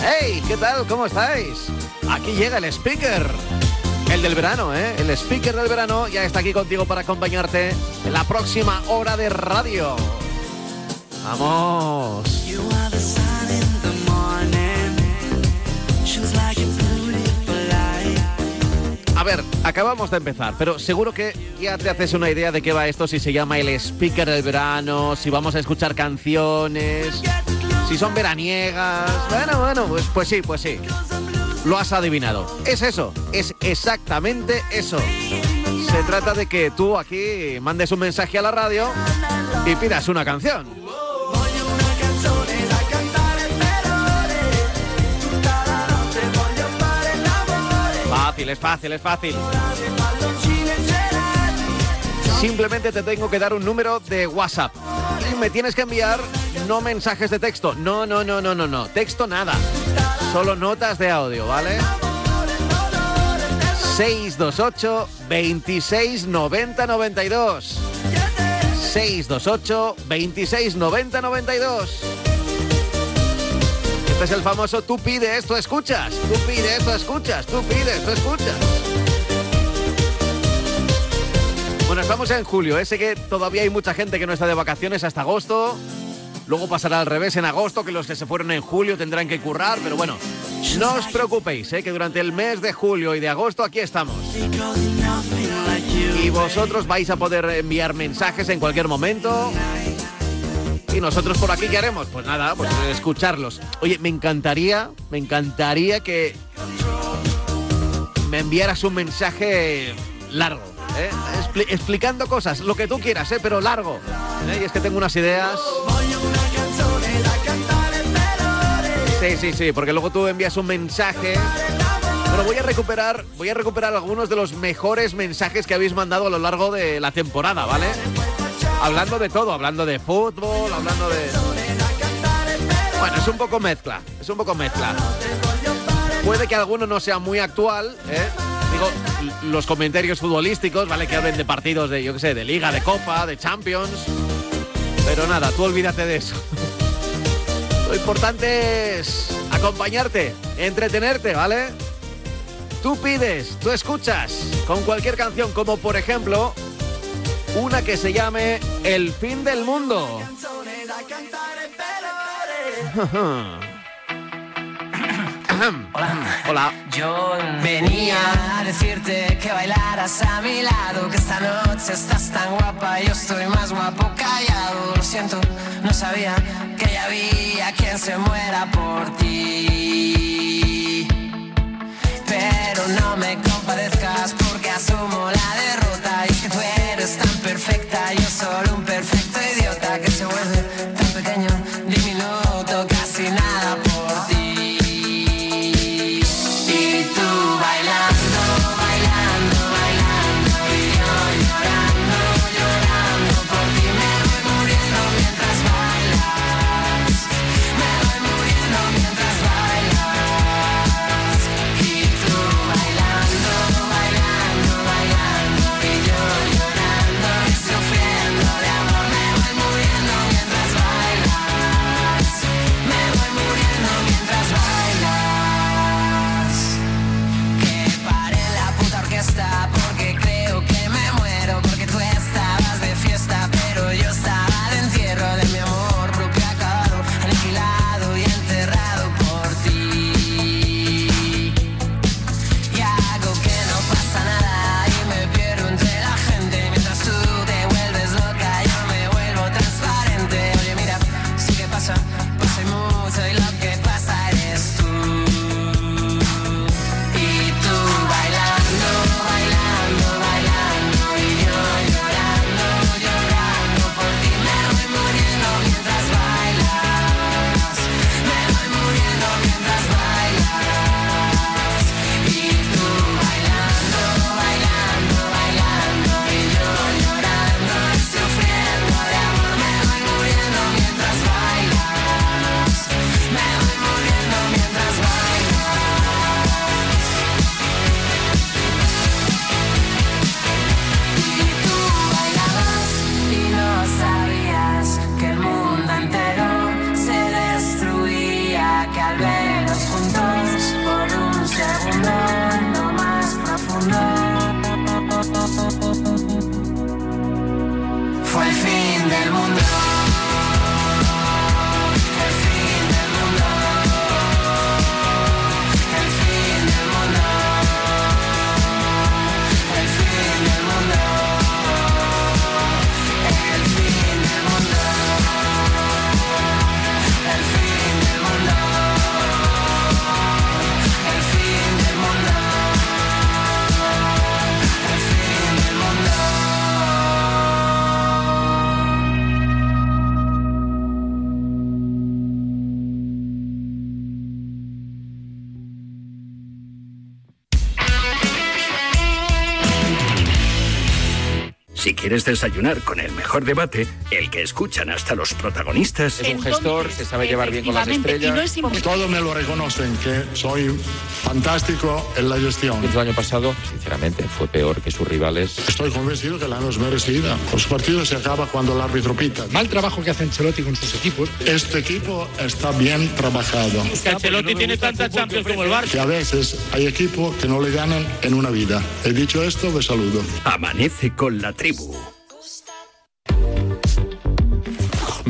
¡Hey! ¿Qué tal? ¿Cómo estáis? Aquí llega el speaker. El del verano, ¿eh? El speaker del verano ya está aquí contigo para acompañarte en la próxima hora de radio. ¡Vamos! A ver, acabamos de empezar, pero seguro que ya te haces una idea de qué va esto, si se llama el speaker del verano, si vamos a escuchar canciones, si son veraniegas. Bueno, bueno, pues, pues sí, pues sí. Lo has adivinado. Es eso, es exactamente eso. Se trata de que tú aquí mandes un mensaje a la radio y pidas una canción. Fácil, es fácil, es fácil. Simplemente te tengo que dar un número de WhatsApp. Me tienes que enviar no mensajes de texto. No, no, no, no, no, no. Texto nada. Solo notas de audio, ¿vale? 628 26 90 92. 628 26 90 92. Es el famoso tú pides, tú escuchas. Tú pides, tú escuchas. Tú pides, tú escuchas. Bueno, estamos en julio. ¿eh? Sé que todavía hay mucha gente que no está de vacaciones hasta agosto. Luego pasará al revés en agosto, que los que se fueron en julio tendrán que currar. Pero bueno, no os preocupéis, ¿eh? que durante el mes de julio y de agosto aquí estamos. Y vosotros vais a poder enviar mensajes en cualquier momento. Y nosotros por aquí, ¿qué haremos? Pues nada, pues escucharlos. Oye, me encantaría, me encantaría que me enviaras un mensaje largo, ¿eh? Expli- explicando cosas, lo que tú quieras, ¿eh? pero largo. ¿eh? Y es que tengo unas ideas. Sí, sí, sí, porque luego tú envías un mensaje. Pero voy a recuperar, voy a recuperar algunos de los mejores mensajes que habéis mandado a lo largo de la temporada, ¿vale? Hablando de todo, hablando de fútbol, hablando de. Bueno, es un poco mezcla, es un poco mezcla. Puede que alguno no sea muy actual, ¿eh? Digo, los comentarios futbolísticos, ¿vale? Que hablen de partidos de, yo qué sé, de Liga, de Copa, de Champions. Pero nada, tú olvídate de eso. Lo importante es acompañarte, entretenerte, ¿vale? Tú pides, tú escuchas con cualquier canción, como por ejemplo una que se llame El fin del mundo. Hola. Yo venía a decirte que bailaras a mi lado, que esta noche estás tan guapa, yo estoy más guapo callado. Lo siento, no sabía que ya había quien se muera por ti. Pero no me compadezcas porque asumo la derrota. Perfecta, yo solo Si quieres desayunar con el mejor debate, el que escuchan hasta los protagonistas. Es un gestor, se sabe llevar bien con las estrellas. Todos me lo reconocen, que soy fantástico en la gestión. El año pasado, sinceramente, fue peor que sus rivales. Estoy convencido que la no es merecida. Los partidos se acaba cuando el árbitro pita. Mal trabajo que hace Ancelotti con sus equipos. Este equipo está bien trabajado. Que Ancelotti tiene tantas Champions como el Barça. Que a veces hay equipos que no le ganan en una vida. He dicho esto, me saludo. Amanece con la tribu. label.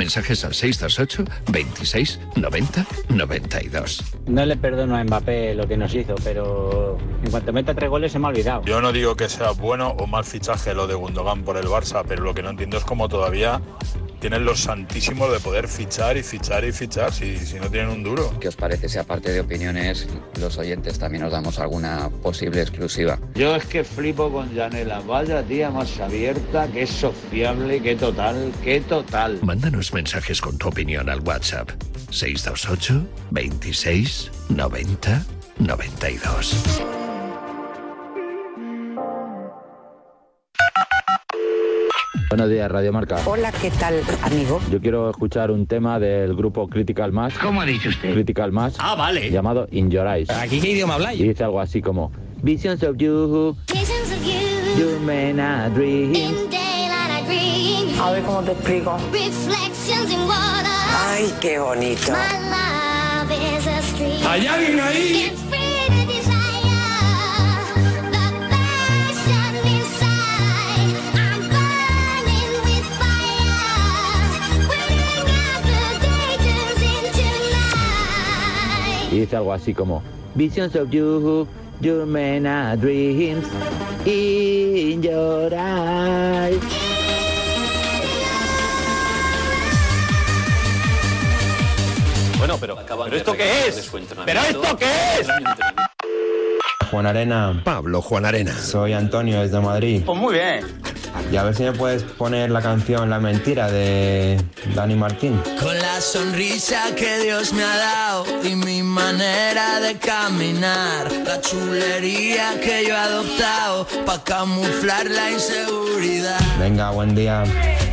Mensajes al 628 26 90 92. No le perdono a Mbappé lo que nos hizo, pero en cuanto meta tres goles se me ha olvidado. Yo no digo que sea bueno o mal fichaje lo de Gundogan por el Barça, pero lo que no entiendo es cómo todavía tienen los santísimos de poder fichar y fichar y fichar si, si no tienen un duro. ¿Qué os parece? Si aparte de opiniones, los oyentes también nos damos alguna posible exclusiva. Yo es que flipo con Janela. Vaya tía más abierta, que sociable, que total, que total. Mándanos mensajes con tu opinión al WhatsApp 628 26 90 92. Buenos días, Radio Marca. Hola, ¿qué tal, amigo? Yo quiero escuchar un tema del grupo Critical Mass. ¿Cómo ha dicho usted? Critical Mass. Ah, vale. Llamado In Your Eyes. ¿Aquí qué idioma habláis? Y dice algo así como Visions of you, Visions of you. In daylight I dream. A ver cómo te explico. Reflections in water. Ay, qué bonito. My love is a stream. ¿Hay alguien ahí? Y dice algo así como Visions of you, your men are dreams. In your eyes. Pero, ¿pero esto qué es? ¿Pero esto qué es? Juan Arena. Pablo Juan Arena. Soy Antonio desde Madrid. Pues muy bien. Y a ver si me puedes poner la canción La Mentira de Dani Martín. Con la sonrisa que Dios me ha dado y mi manera de caminar, la chulería que yo he adoptado para camuflar la inseguridad. Venga, buen día.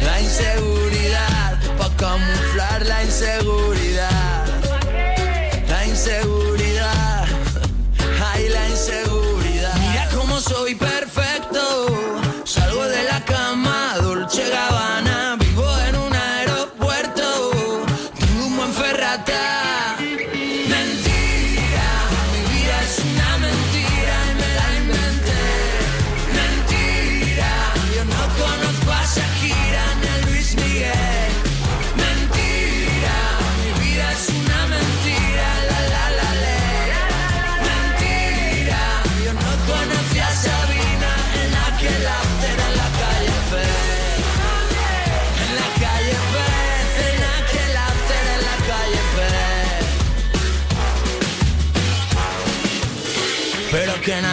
La inseguridad, para camuflar la inseguridad. Inseguridad, ay la inseguridad. Mira cómo soy perfecto,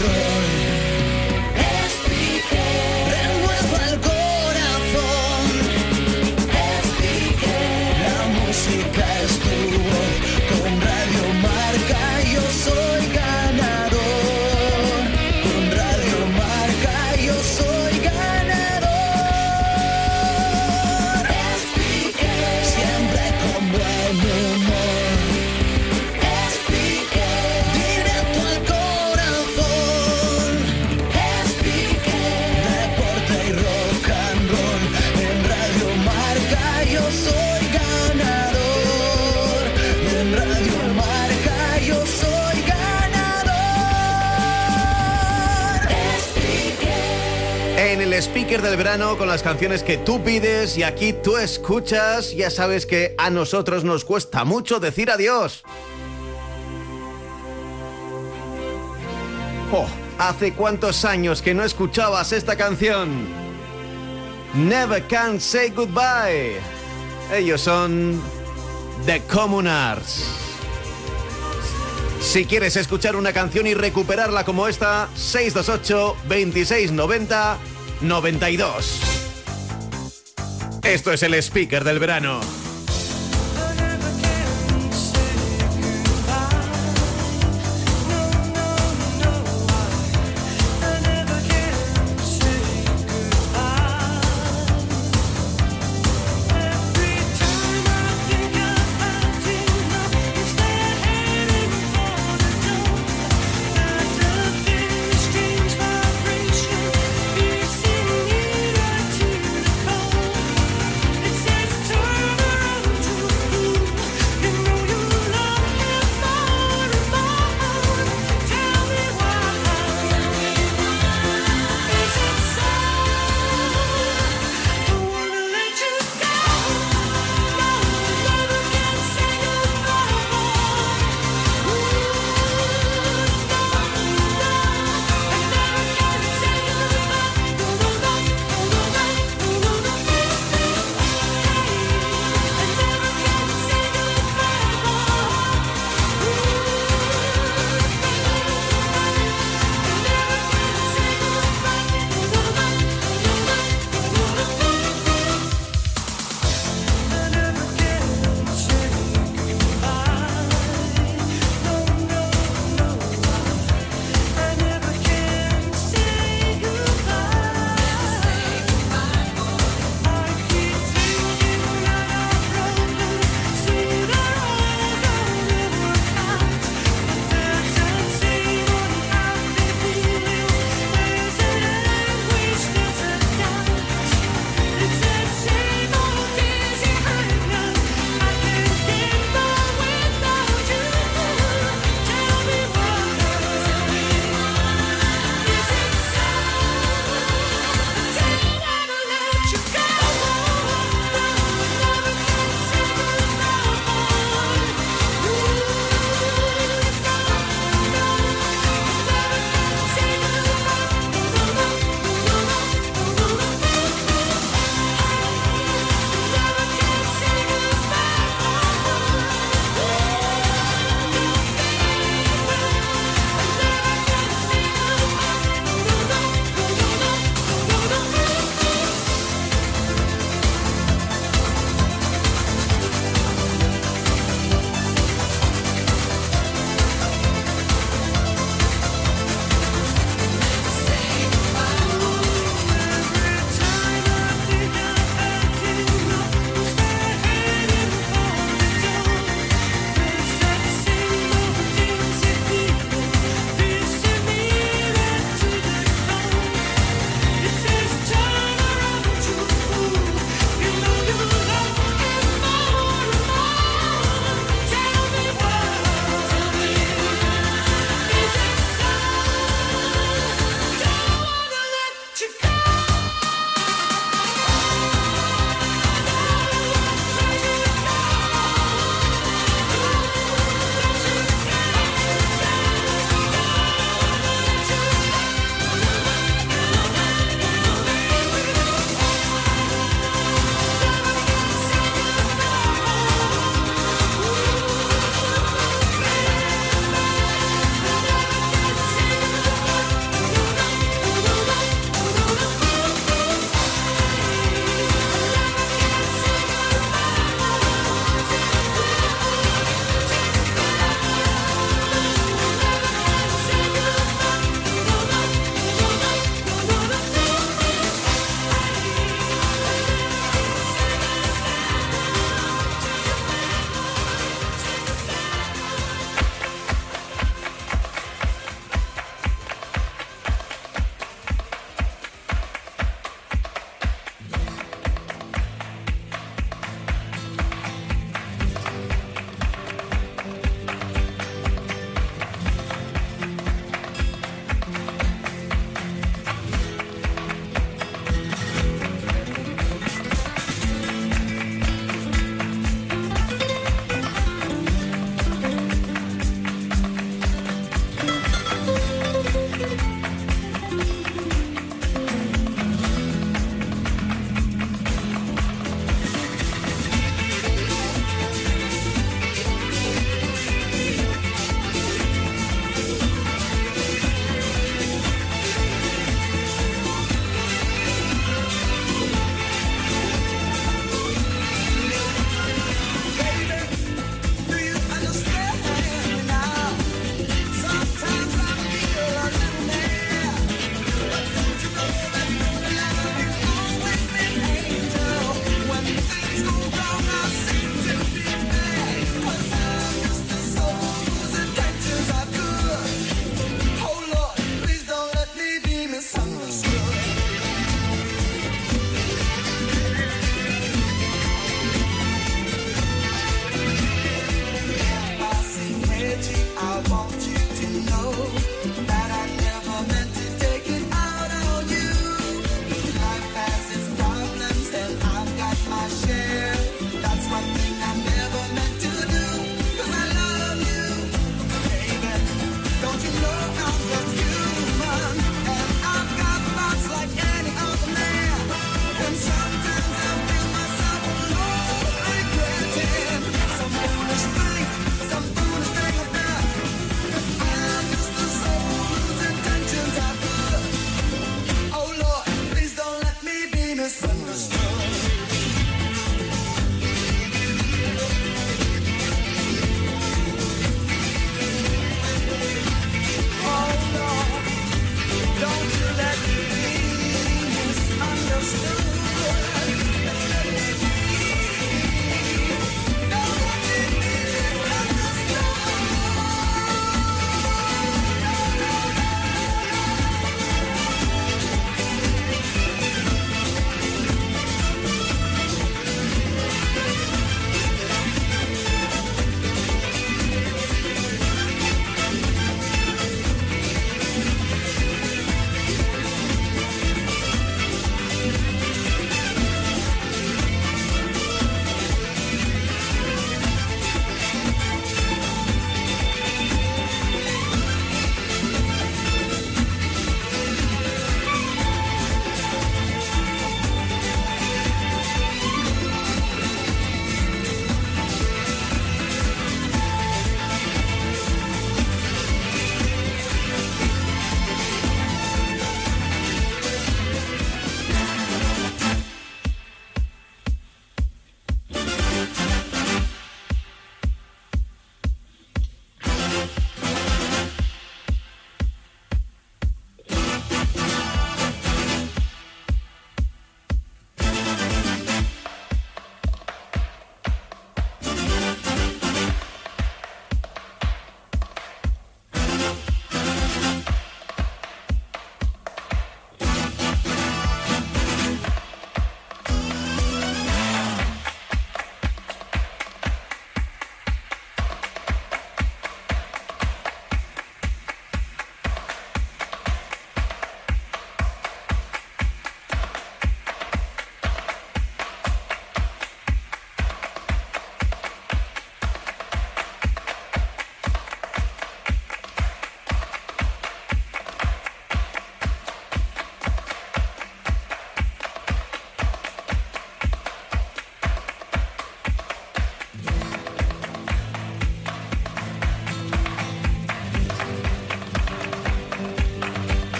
right speaker del verano con las canciones que tú pides y aquí tú escuchas, ya sabes que a nosotros nos cuesta mucho decir adiós. Oh, ¿hace cuántos años que no escuchabas esta canción? Never Can Say Goodbye. Ellos son The Communards. Si quieres escuchar una canción y recuperarla como esta, 628 2690 92. Esto es el speaker del verano.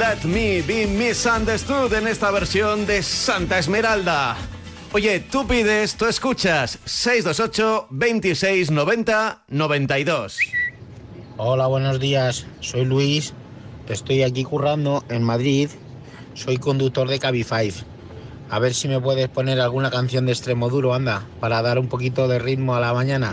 Let Me Be Misunderstood en esta versión de Santa Esmeralda. Oye, tú pides, tú escuchas 628 26 90 92. Hola, buenos días. Soy Luis. Estoy aquí currando en Madrid. Soy conductor de Cabify. A ver si me puedes poner alguna canción de extremo duro, anda, para dar un poquito de ritmo a la mañana.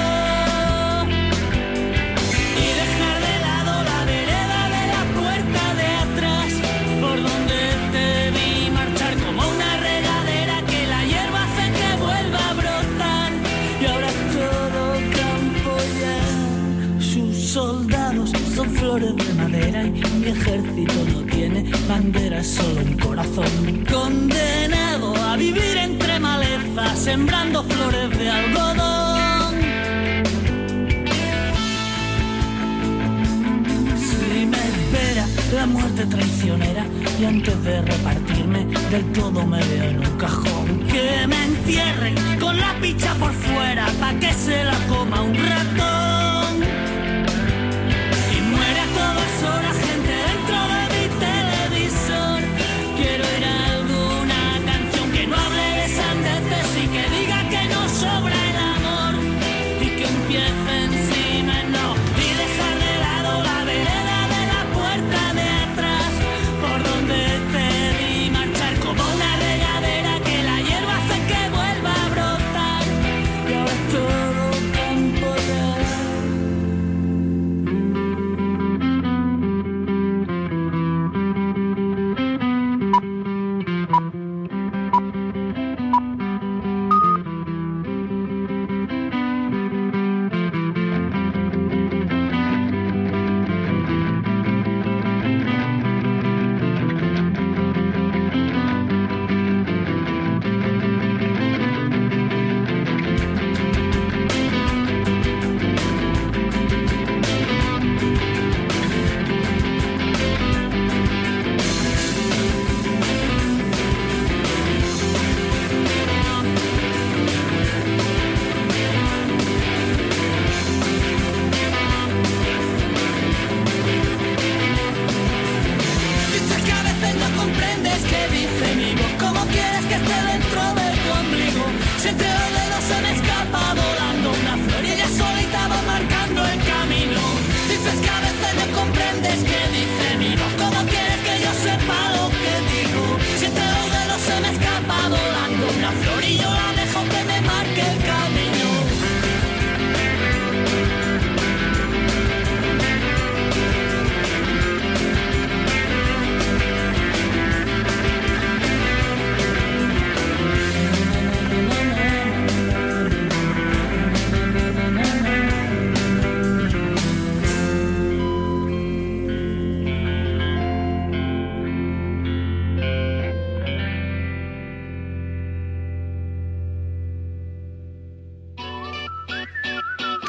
Bandera, es solo un corazón. Condenado a vivir entre malezas, sembrando flores de algodón. Si me espera la muerte traicionera y antes de repartirme del todo me veo en un cajón que me entierren con la picha por fuera pa' que se la coma un ratón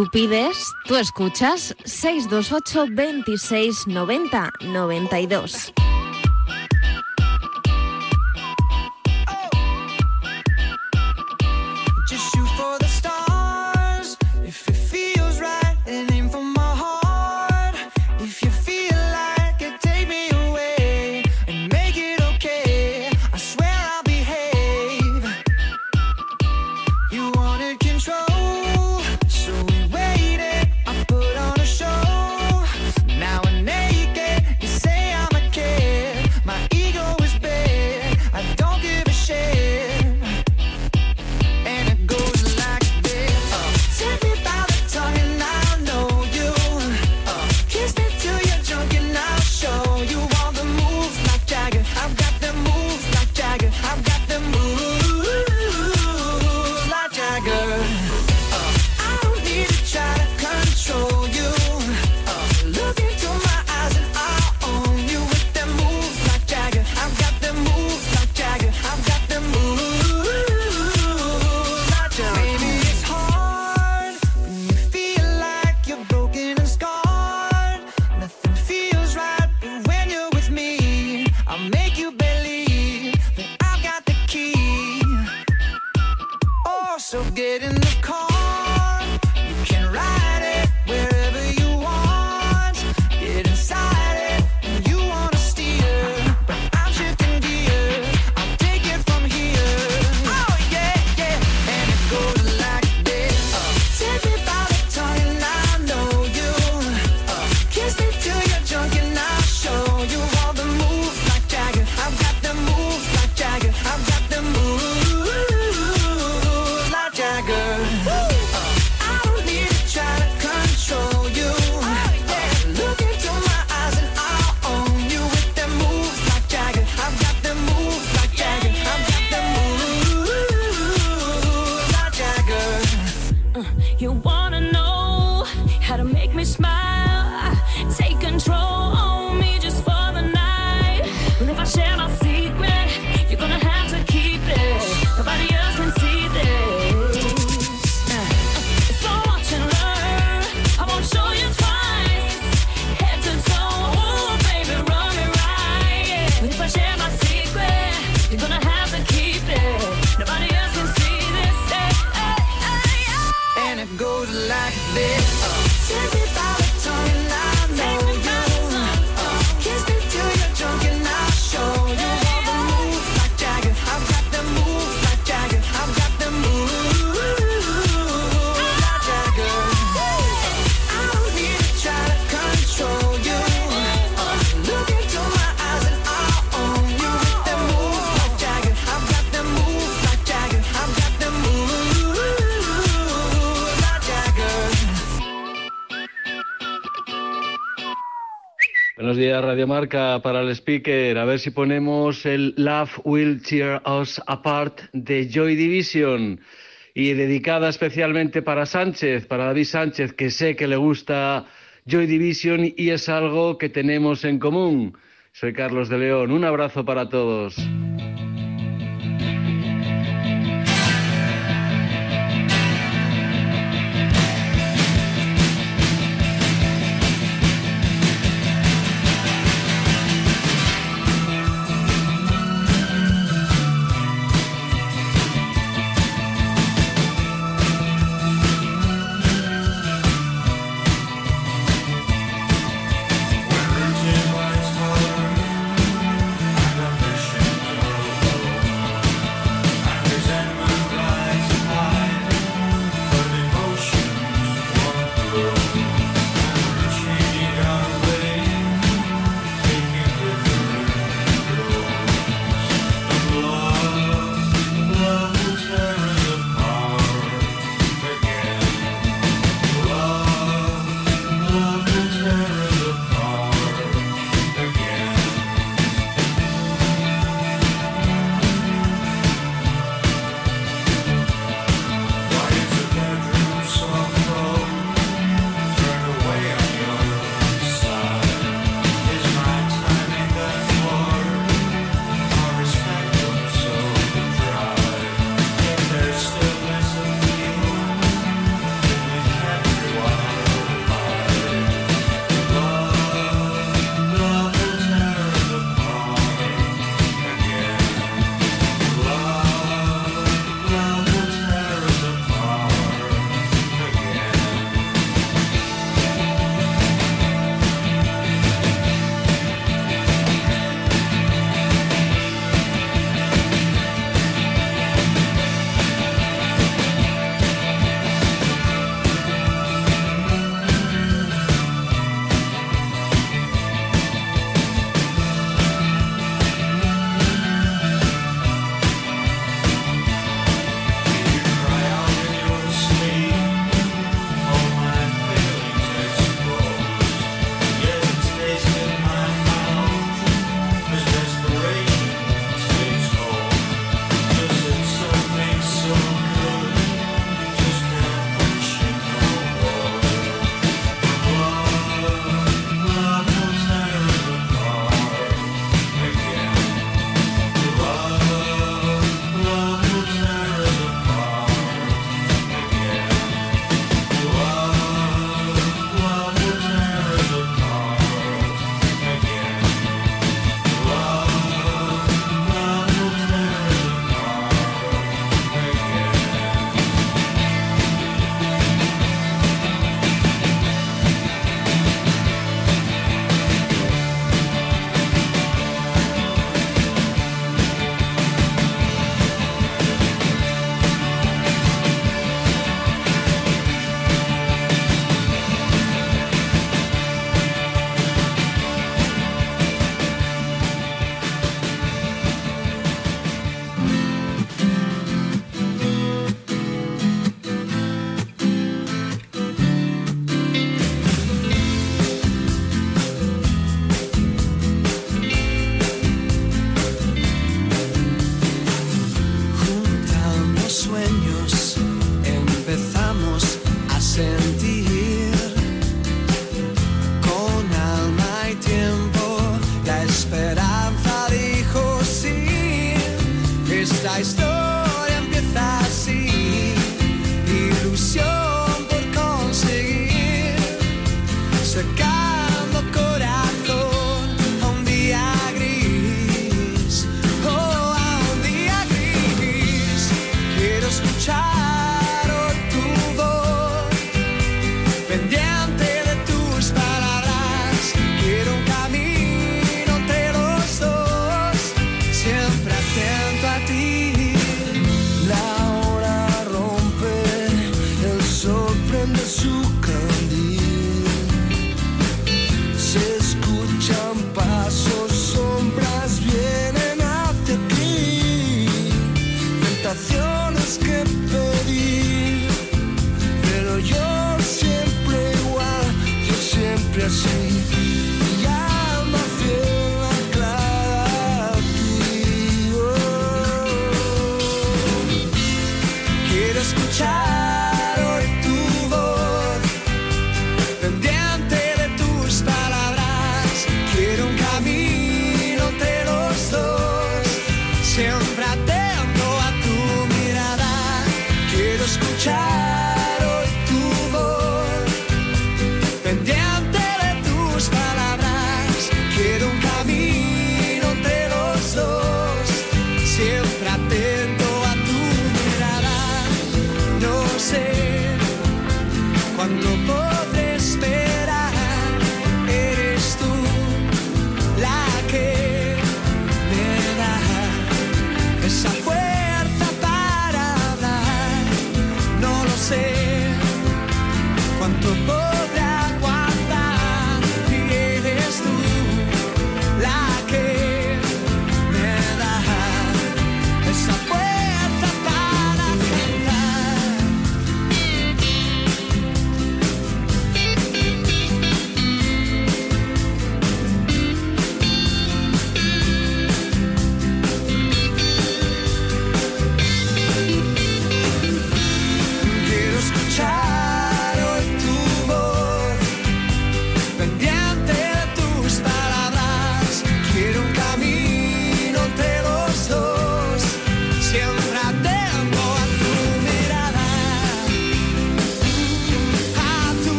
Tú pides, tú escuchas 628 26 90 92. You want Radio Marca para el speaker. A ver si ponemos el Love Will Tear Us Apart de Joy Division. Y dedicada especialmente para Sánchez, para David Sánchez, que sé que le gusta Joy Division y es algo que tenemos en común. Soy Carlos de León. Un abrazo para todos.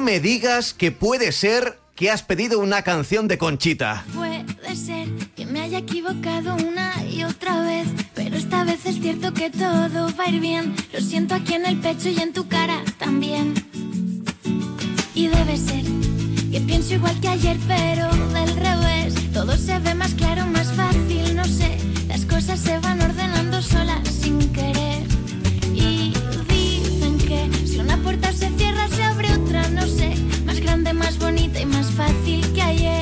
Me digas que puede ser que has pedido una canción de Conchita. Puede ser que me haya equivocado una y otra vez, pero esta vez es cierto que todo va a ir bien. Lo siento aquí en el pecho y en tu cara también. Y debe ser que pienso igual que ayer, pero del revés. Todo se ve más claro, más fácil, no sé. Las cosas se van ordenando solas sin querer. Y dicen que si una puerta se cierra, Más grande, más bonita y más fácil que ayer.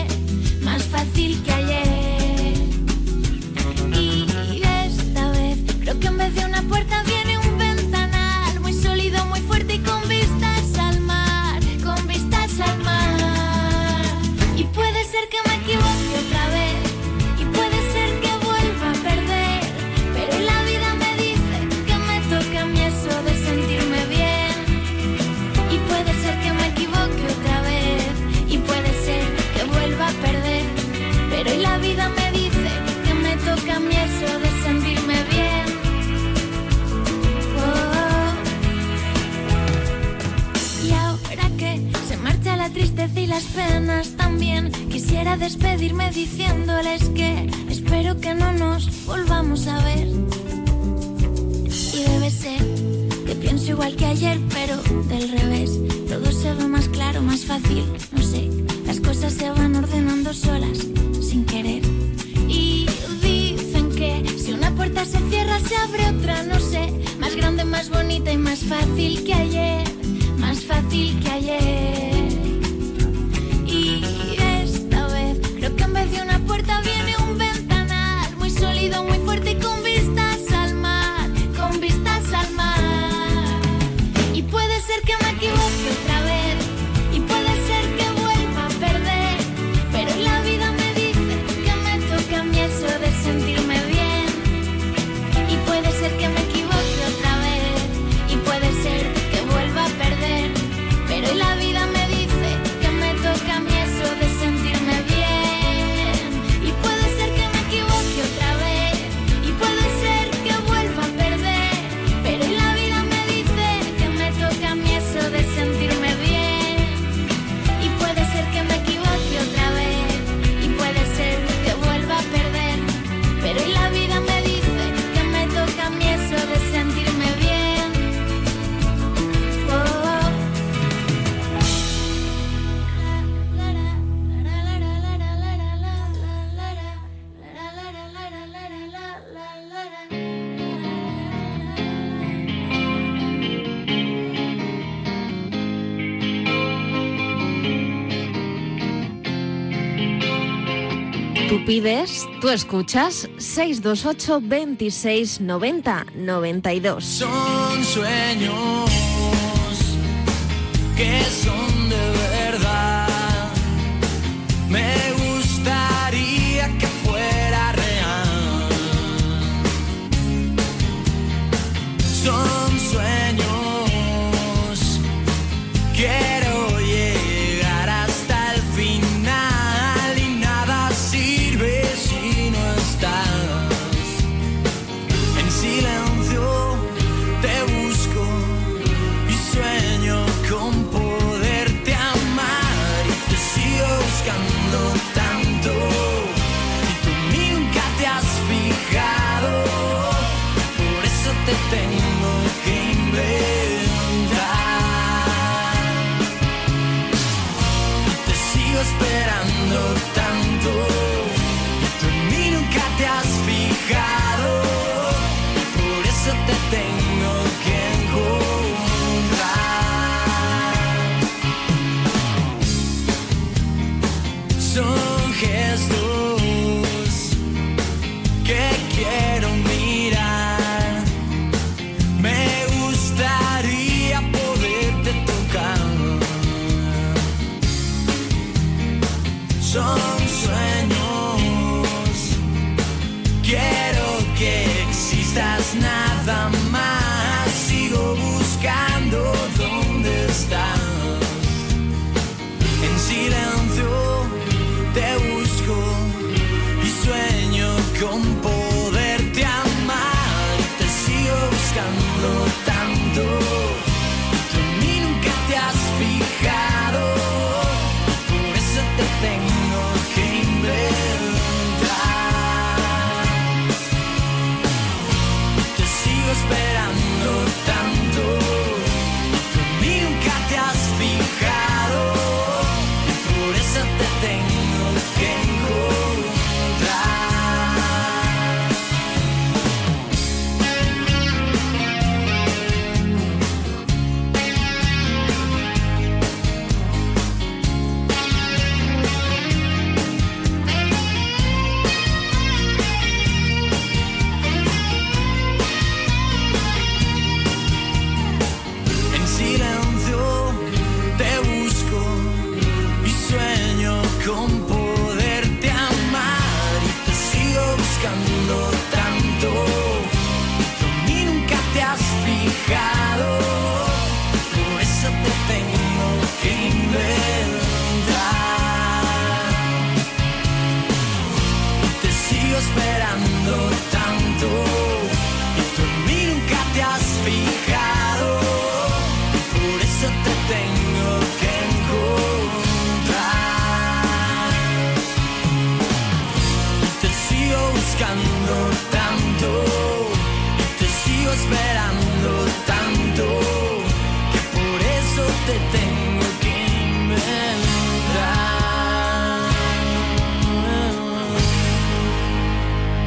Las penas también, quisiera despedirme diciéndoles que espero que no nos volvamos a ver. Y debe ser que pienso igual que ayer, pero del revés. Todo se ve más claro, más fácil, no sé. Las cosas se van ordenando solas, sin querer. Y dicen que si una puerta se cierra, se abre otra, no sé. Más grande, más bonita y más fácil que ayer. Más fácil que ayer. Pides, tú escuchas 628 26 90 92. Son sueños que son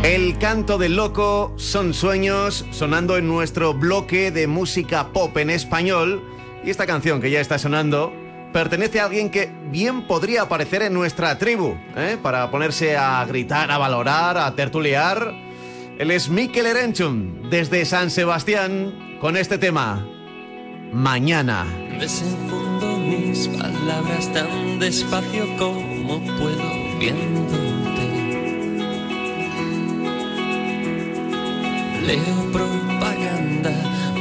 El canto del loco son sueños sonando en nuestro bloque de música pop en español. Y esta canción que ya está sonando pertenece a alguien que bien podría aparecer en nuestra tribu, ¿eh? para ponerse a gritar, a valorar, a tertuliar. Él es Mikel Erenchun, desde San Sebastián, con este tema, Mañana. Desenfundo mis palabras tan despacio como puedo viéndote. Leo propaganda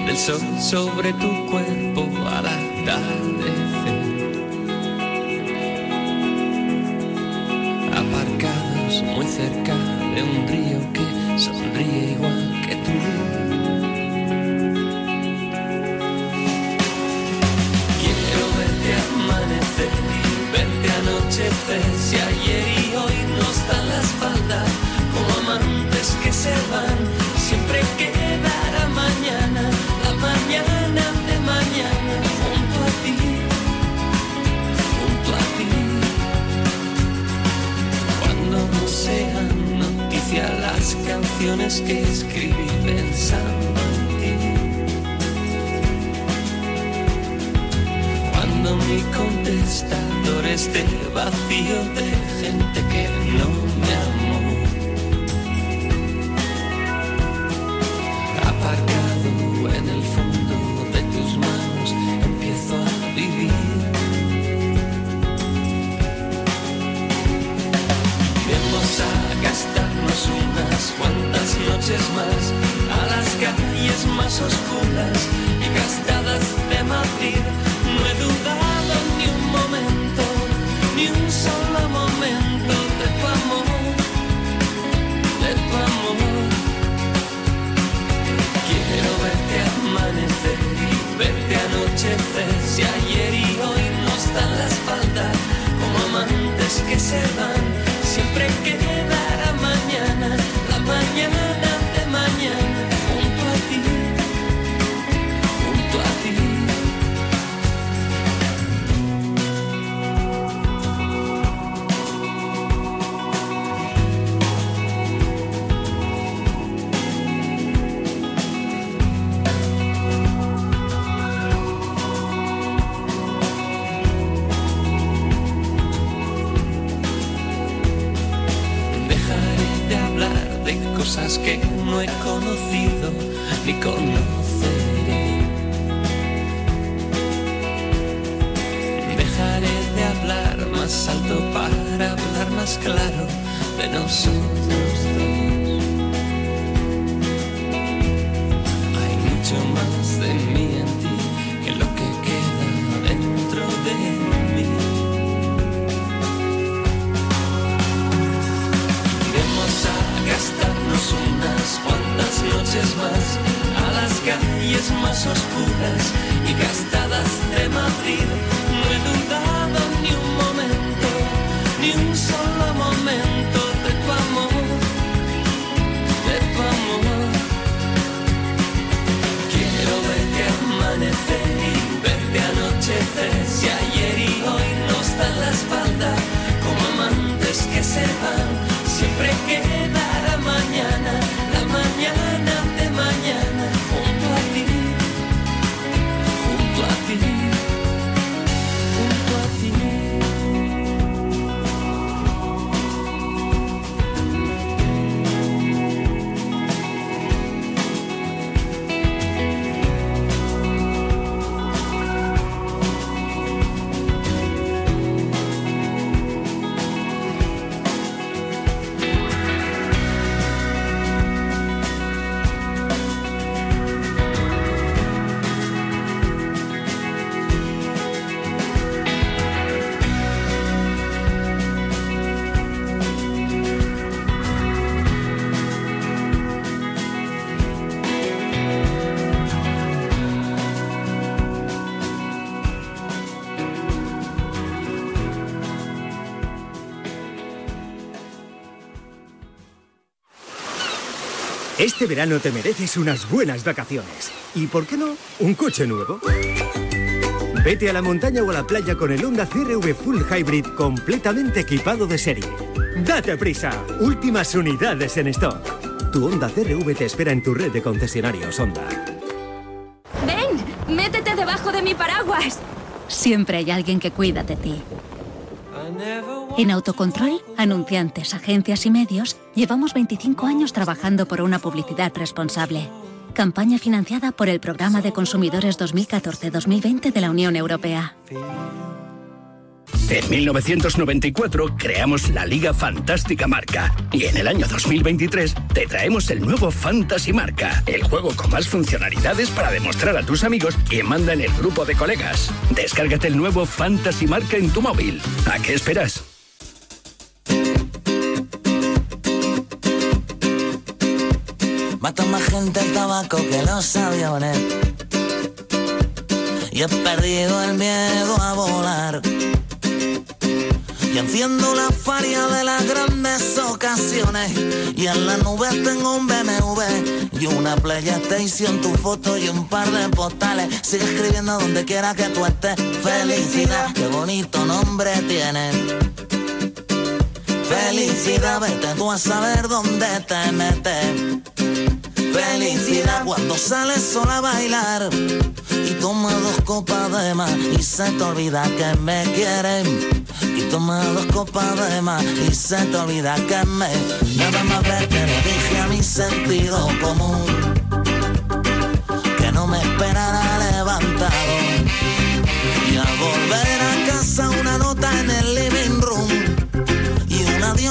del sol sobre tu cuerpo al atardecer. Aparcados muy cerca de un río que sonríe igual que tú. Quiero verte amanecer, verte anochecer. Si ayer y hoy nos dan la espalda, como amantes que se van, noticia las canciones que escribí pensando en ti. Cuando mi contestador esté vacío de gente que no a las calles más oscuras y gastadas de Madrid. No he dudado ni un momento, ni un solo momento de tu amor, de tu amor. Quiero verte amanecer verte anochecer. Si ayer y hoy nos dan la espalda como amantes que se van, siempre quedará mañana, la mañana. Que no he conocido ni conoceré. Dejaré de hablar más alto para hablar más claro de nosotros Este verano te mereces unas buenas vacaciones. ¿Y por qué no? ¿Un coche nuevo? Vete a la montaña o a la playa con el Honda CRV Full Hybrid completamente equipado de serie. ¡Date prisa! Últimas unidades en stock. Tu Honda CRV te espera en tu red de concesionarios Honda. Ven, métete debajo de mi paraguas. Siempre hay alguien que cuida de ti. En Autocontrol, anunciantes, agencias y medios, llevamos 25 años trabajando por una publicidad responsable. Campaña financiada por el Programa de Consumidores 2014-2020 de la Unión Europea. En 1994 creamos la Liga Fantástica Marca y en el año 2023 te traemos el nuevo Fantasy Marca, el juego con más funcionalidades para demostrar a tus amigos quién manda en el grupo de colegas. Descárgate el nuevo Fantasy Marca en tu móvil. ¿A qué esperas? Mata más gente el tabaco que los aviones. Y he perdido el miedo a volar. Y enciendo la faria de las grandes ocasiones. Y en la nube tengo un BMW y una PlayStation, tu foto y un par de postales. Sigue escribiendo donde quiera que tú estés. Felicidad, qué bonito nombre tiene. Felicidad, vete tú a saber dónde te metes. Felicidad cuando sales sola a bailar y toma dos copas de más y se te olvida que me quieren. Y toma dos copas de más y se te olvida que me Nada más verte lo dije a mi sentido común Que no me esperara levantado Y al volver a casa una nota en el living room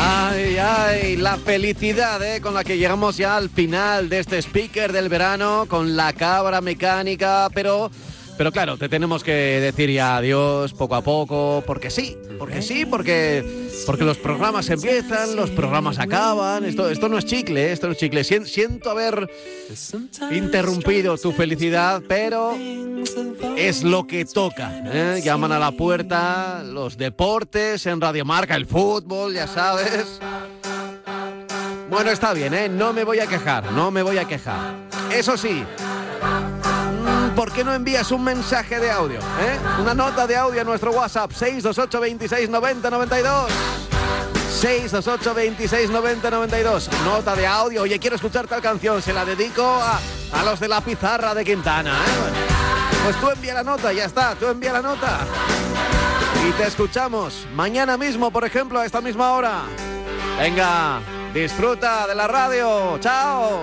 Ay, ay, la felicidad ¿eh? con la que llegamos ya al final de este speaker del verano, con la cabra mecánica, pero pero claro, te tenemos que decir ya adiós poco a poco, porque sí, porque sí, porque, porque los programas empiezan, los programas acaban. Esto, esto no es chicle, esto no es chicle. Siento haber interrumpido tu felicidad, pero es lo que toca. ¿eh? Llaman a la puerta los deportes en Radio Marca, el fútbol, ya sabes. Bueno, está bien, ¿eh? no me voy a quejar, no me voy a quejar. Eso sí, ¿por qué no envías un mensaje de audio? Eh? Una nota de audio a nuestro WhatsApp 628 26 90 92. 628 26 90 92. Nota de audio. Oye, quiero escuchar tal canción. Se la dedico a, a los de la pizarra de Quintana. ¿eh? Pues tú envía la nota, ya está. Tú envía la nota. Y te escuchamos mañana mismo, por ejemplo, a esta misma hora. Venga, disfruta de la radio. Chao.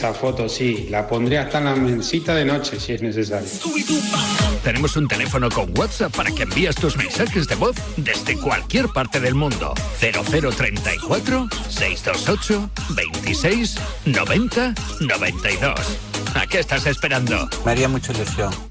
Esa foto sí, la pondré hasta en la mesita de noche si es necesario. Tenemos un teléfono con WhatsApp para que envíes tus mensajes de voz desde cualquier parte del mundo. 0034 628 26 90 92. ¿A qué estás esperando? Me haría mucha ilusión.